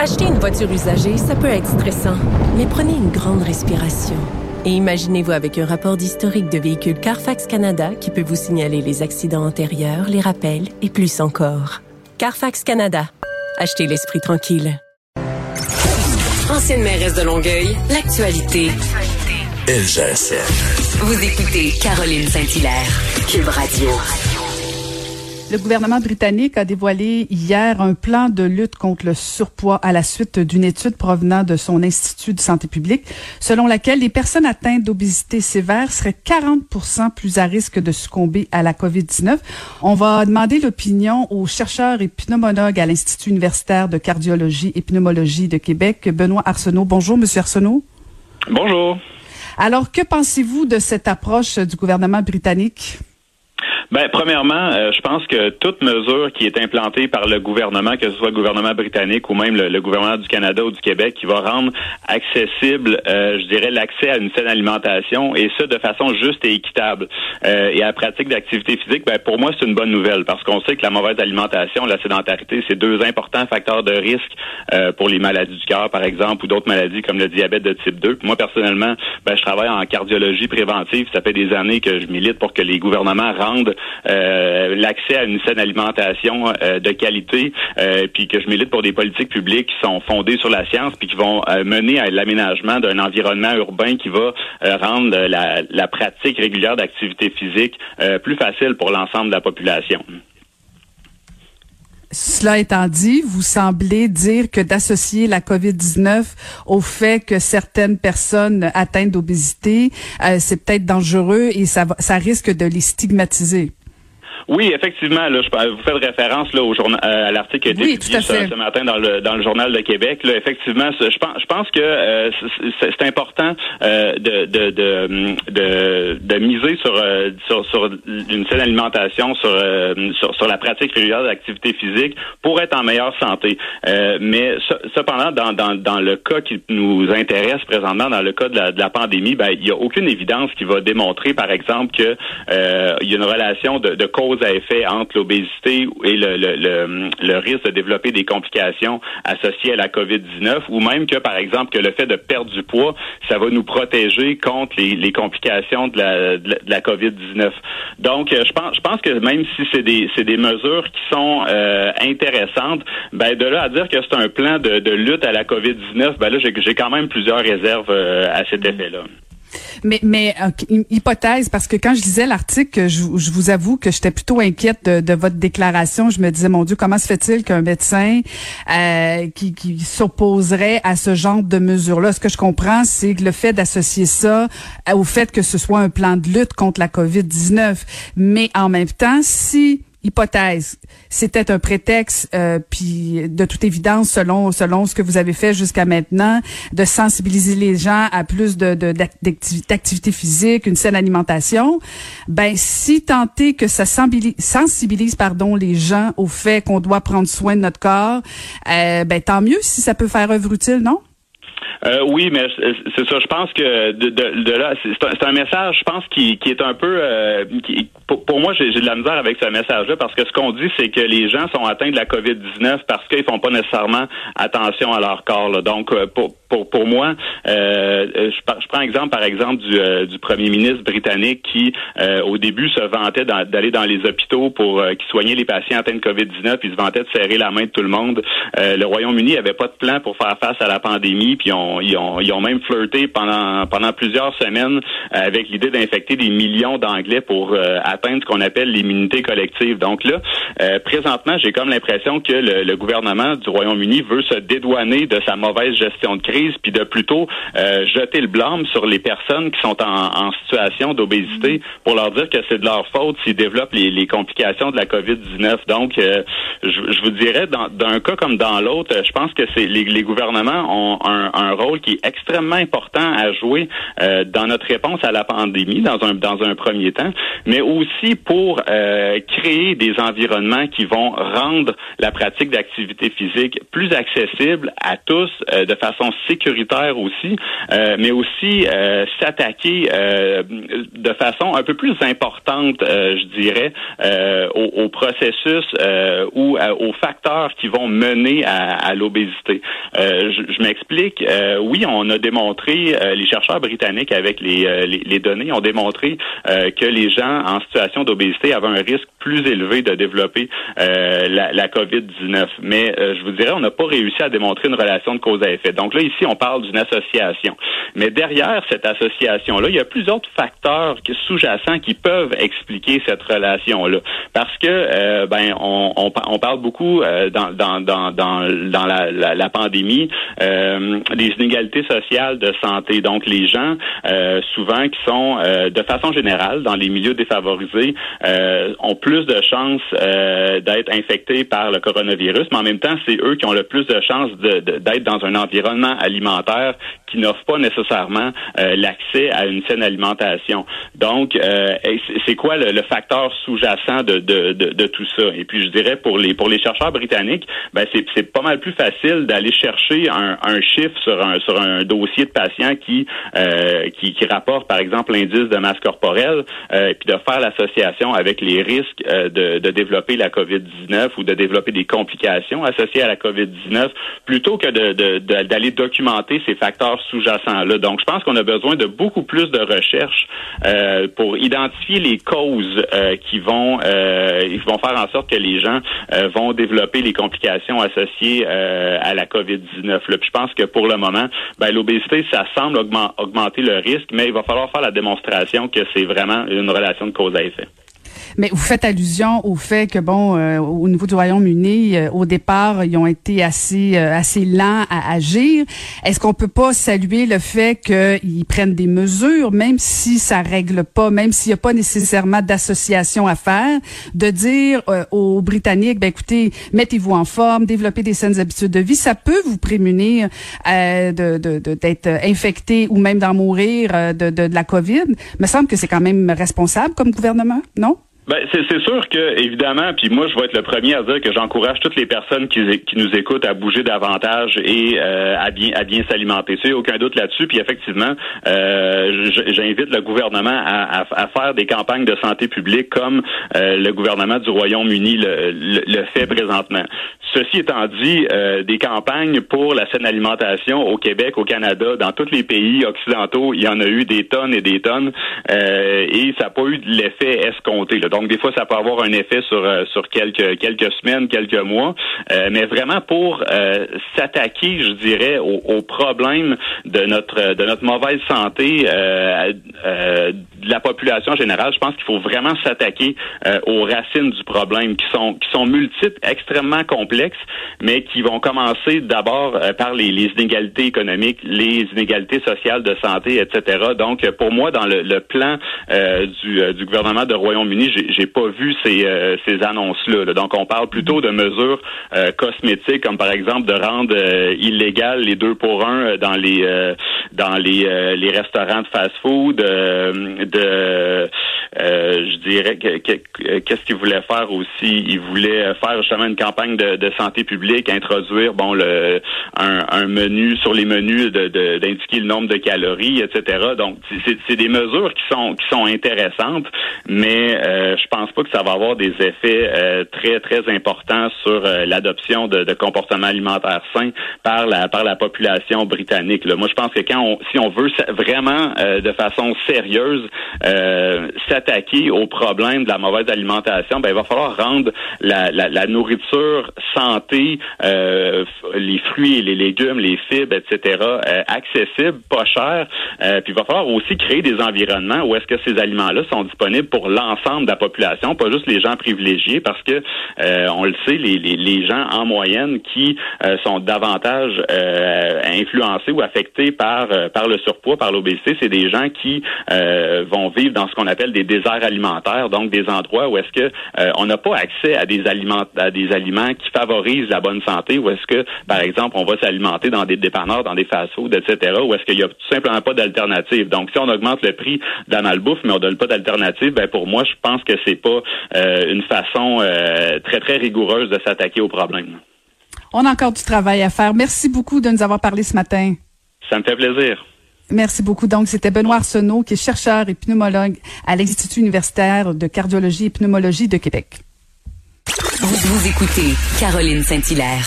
Acheter une voiture usagée, ça peut être stressant, mais prenez une grande respiration. Et imaginez-vous avec un rapport d'historique de véhicule Carfax Canada qui peut vous signaler les accidents antérieurs, les rappels et plus encore. Carfax Canada. Achetez l'esprit tranquille. Ancienne mairesse de Longueuil, l'actualité. LGSN. Vous écoutez Caroline Saint-Hilaire, Cube Radio. Le gouvernement britannique a dévoilé hier un plan de lutte contre le surpoids à la suite d'une étude provenant de son Institut de santé publique, selon laquelle les personnes atteintes d'obésité sévère seraient 40% plus à risque de succomber à la COVID-19. On va demander l'opinion aux chercheurs et pneumologues à l'Institut universitaire de cardiologie et pneumologie de Québec, Benoît Arsenault. Bonjour, Monsieur Arsenault. Bonjour. Alors, que pensez-vous de cette approche du gouvernement britannique? Ben, premièrement, euh, je pense que toute mesure qui est implantée par le gouvernement, que ce soit le gouvernement britannique ou même le, gouvernement du Canada ou du Québec, qui va rendre accessible, euh, je dirais, l'accès à une saine alimentation et ça de façon juste et équitable euh, et à la pratique d'activité physique, ben, pour moi, c'est une bonne nouvelle parce qu'on sait que la mauvaise alimentation, la sédentarité, c'est deux importants facteurs de risque pour les maladies du cœur, par exemple, ou d'autres maladies comme le diabète de type 2. Moi, personnellement, ben, je travaille en cardiologie préventive. Ça fait des années que je milite pour que les gouvernements rendent euh, l'accès à une saine alimentation euh, de qualité, euh, puis que je milite pour des politiques publiques qui sont fondées sur la science, puis qui vont mener à l'aménagement d'un environnement urbain qui va rendre la, la, pratique régulière d'activité physique plus facile pour l'ensemble de la population. Cela étant dit, vous semblez dire que d'associer la COVID-19 au fait que certaines personnes atteintes d'obésité, c'est peut-être dangereux et ça, ça risque de les stigmatiser. Oui, effectivement, là, je, vous faites référence là au journal euh, à l'article qui a été publié ce, matin dans le dans le journal de Québec. Là, effectivement, je pense je pense que euh, c'est important euh, de, de, de, de, de miser sur, sur, sur une saine alimentation, sur, sur, sur la pratique régulière d'activité physique pour être en meilleure santé. mais cependant, dans, dans, dans le cas qui nous intéresse présentement, dans le cas de la, de la pandémie, ben, il n'y a aucune évidence qui va démontrer, par exemple, que il y a une relation de, de cause à effet entre l'obésité et le, le, le, risque de développer des complications associées à la COVID-19 ou même que, par exemple, que le fait de perdre du poids, ça va nous protéger contre les, les complications de la, de la, COVID-19. Donc, euh, je pense, je pense que même si c'est des, c'est des mesures qui sont euh, intéressantes, ben de là à dire que c'est un plan de, de lutte à la COVID-19, ben là, j'ai, j'ai quand même plusieurs réserves euh, à cet effet-là. Mais, mais une hypothèse, parce que quand je lisais l'article, je, vous avoue que j'étais plutôt inquiète de, de, votre déclaration. Je me disais, mon Dieu, comment se fait-il qu'un médecin euh, qui, qui s'opposerait à ce genre de mesures-là? Ce que je comprends, c'est le fait d'associer ça au fait que ce soit un plan de lutte contre la COVID-19. Mais en même temps, si hypothèse, c'était un prétexte, euh, puis de toute évidence, selon selon ce que vous avez fait jusqu'à maintenant, de sensibiliser les gens à plus de d'activité physique, une saine alimentation. Ben, si tenter que ça sensibilise, pardon les gens au fait qu'on doit prendre soin de notre corps, euh, ben tant mieux si ça peut faire œuvre utile, non? Euh, oui, mais c'est ça. Je pense que de, de, là, c'est un, message, je pense, qui, qui est un peu. Euh, qui, pour, moi, j'ai de la misère avec ce message-là parce que ce qu'on dit, c'est que les gens sont atteints de la COVID-19 parce qu'ils font pas nécessairement attention à leur corps. Donc, euh, pour, pour, pour moi, euh, je, je, prends exemple par exemple du, du premier ministre britannique qui, au début, se vantait d'aller dans les hôpitaux pour qui soignait les patients atteints de COVID-19, puis se vantait de serrer la main de tout le monde. le Royaume-Uni avait pas de plan pour faire face à la pandémie, puis ils, ont, ils ont même flirté pendant, pendant plusieurs semaines avec l'idée d'infecter des millions d'Anglais pour euh, atteindre ce qu'on appelle l'immunité collective. Donc là, euh, présentement, j'ai comme l'impression que le, gouvernement du Royaume-Uni veut se dédouaner de sa mauvaise gestion de crise, puis de plutôt euh, jeter le blâme sur les personnes qui sont en, situation d'obésité pour leur dire que c'est de leur faute s'ils développent les, complications de la COVID-19. Donc, je, je, vous dirais, d'un cas comme dans l'autre, je pense que c'est les, les gouvernements ont un, un rôle qui est extrêmement important à jouer dans notre réponse à la pandémie dans un dans un premier temps, mais aussi pour créer des environnements qui vont rendre la pratique d'activité physique plus accessible à tous de façon sécuritaire aussi, mais aussi s'attaquer de façon un peu plus importante, je dirais, au, au, processus ou aux facteurs qui vont mener à, à l'obésité. Euh, je, je m'explique. Euh, oui, on a démontré, euh, les chercheurs britanniques avec les, les, les données ont démontré que les gens en situation d'obésité avaient un risque plus élevé de développer la, la COVID-19. Mais je vous dirais, on n'a pas réussi à démontrer une relation de cause à effet. Donc là, ici, on parle d'une association. Mais derrière cette association-là, il y a plusieurs facteurs sous-jacents qui peuvent expliquer cette relation-là. Parce que, ben, on, parle beaucoup dans, dans, la, pandémie, euh, les inégalités sociales de santé. Donc, les gens, euh, souvent, qui sont, euh, de façon générale, dans les milieux défavorisés, euh, ont plus de chances euh, d'être infectés par le coronavirus, mais en même temps, c'est eux qui ont le plus de chances d'être dans un environnement alimentaire qui n'offre pas nécessairement l'accès à une saine alimentation. Donc, c'est quoi le, le, facteur sous-jacent de, de, de, de, tout ça? Et puis, je dirais, pour les, pour les chercheurs britanniques, ben, c'est pas mal plus facile d'aller chercher un, un, chiffre sur un, sur un dossier de patient qui, euh, qui, qui, rapporte, par exemple, l'indice de masse corporelle, euh, puis de faire l'association avec les risques euh, de, de, développer la COVID-19 ou de développer des complications associées à la COVID-19, plutôt que d'aller de, documenter ces facteurs Donc, je pense qu'on a besoin de beaucoup plus de recherche euh, pour identifier les causes euh, qui vont, ils vont faire en sorte que les gens vont développer les complications associées à la COVID-19. Puis je pense que pour le moment, ben, l'obésité, ça semble augmenter le risque, mais il va falloir faire la démonstration que c'est vraiment une relation de cause à effet. Mais vous faites allusion au fait que bon, euh, au niveau du Royaume-Uni, euh, au départ, ils ont été assez euh, assez lents à agir. Est-ce qu'on peut pas saluer le fait qu'ils prennent des mesures, même si ça règle pas, même s'il n'y a pas nécessairement d'association à faire, de dire aux Britanniques, ben écoutez, mettez-vous en forme, développez des saines habitudes de vie, ça peut vous prémunir de d'être de, infecté ou même d'en mourir de, de, de la COVID. Me semble que c'est quand même responsable comme gouvernement, non? Ben, c'est sûr que, évidemment, puis moi, je vais être le premier à dire que j'encourage toutes les personnes qui, qui, nous écoutent à bouger davantage et euh, à bien à bien s'alimenter. Sais, aucun doute là-dessus. Puis effectivement, euh, j'invite le gouvernement à, à, à, faire des campagnes de santé publique comme euh, le gouvernement du Royaume-Uni le, le, fait présentement. Ceci étant dit, euh, des campagnes pour la saine alimentation au Québec, au Canada, dans tous les pays occidentaux, il y en a eu des tonnes et des tonnes, et ça n'a pas eu l'effet escompté. Là. Des fois, ça peut avoir un effet sur euh, sur quelques quelques semaines, quelques mois, euh, mais vraiment pour euh, s'attaquer, je dirais, au, au, problème de notre de notre mauvaise santé de la population générale, je pense qu'il faut vraiment s'attaquer aux racines du problème, qui sont qui sont multiples, extrêmement complexes, mais qui vont commencer d'abord par les, les, inégalités économiques, les inégalités sociales de santé, etc. Donc, pour moi, dans le, le plan du, du gouvernement de Royaume-Uni, j'ai pas vu ces, euh, ces annonces-là. Donc, on parle plutôt de mesures euh, cosmétiques, comme par exemple de rendre euh, illégal les deux pour un dans les dans les, les restaurants de fast-food, de je dirais qu'est-ce qu'il voulait faire aussi? Il voulait faire justement une campagne de, de santé publique, introduire bon le un, un menu sur les menus de d'indiquer le nombre de calories, etc. Donc, c'est des mesures qui sont qui sont intéressantes, mais je pense pas que ça va avoir des effets euh, très très importants sur euh, l'adoption de, de, comportements alimentaires sains par la par la population britannique. Moi, je pense que quand on, si on veut vraiment euh, de façon sérieuse s'attaquer au problème de la mauvaise alimentation, ben il va falloir rendre la, la, la nourriture santé, les fruits les légumes, les fibres, etc. accessibles, pas chers. puis il va falloir aussi créer des environnements où est-ce que ces aliments-là sont disponibles pour l'ensemble de la population pas juste les gens privilégiés, parce que euh, on le sait, les, gens en moyenne qui euh, sont davantage euh, influencés ou affectés par le surpoids, par l'obésité, c'est des gens qui vont vivre dans ce qu'on appelle des déserts alimentaires, donc des endroits où est-ce que on n'a pas accès à des aliments à des aliments qui favorisent la bonne santé, où est-ce que, par exemple, on va s'alimenter dans des dépanneurs, dans des fast-foods, etc., où est-ce qu'il y a tout simplement pas d'alternative. Donc, si on augmente le prix de la mais on donne pas d'alternative, ben pour moi, je pense que c'est pas une façon très très rigoureuse de s'attaquer au problème. On a encore du travail à faire. Merci beaucoup de nous avoir parlé ce matin. Ça me fait plaisir. Merci beaucoup. Donc, c'était Benoît Arsenault, qui est chercheur et pneumologue à l'Institut universitaire de cardiologie et pneumologie de Québec. Vous, vous écoutez Caroline Saint-Hilaire.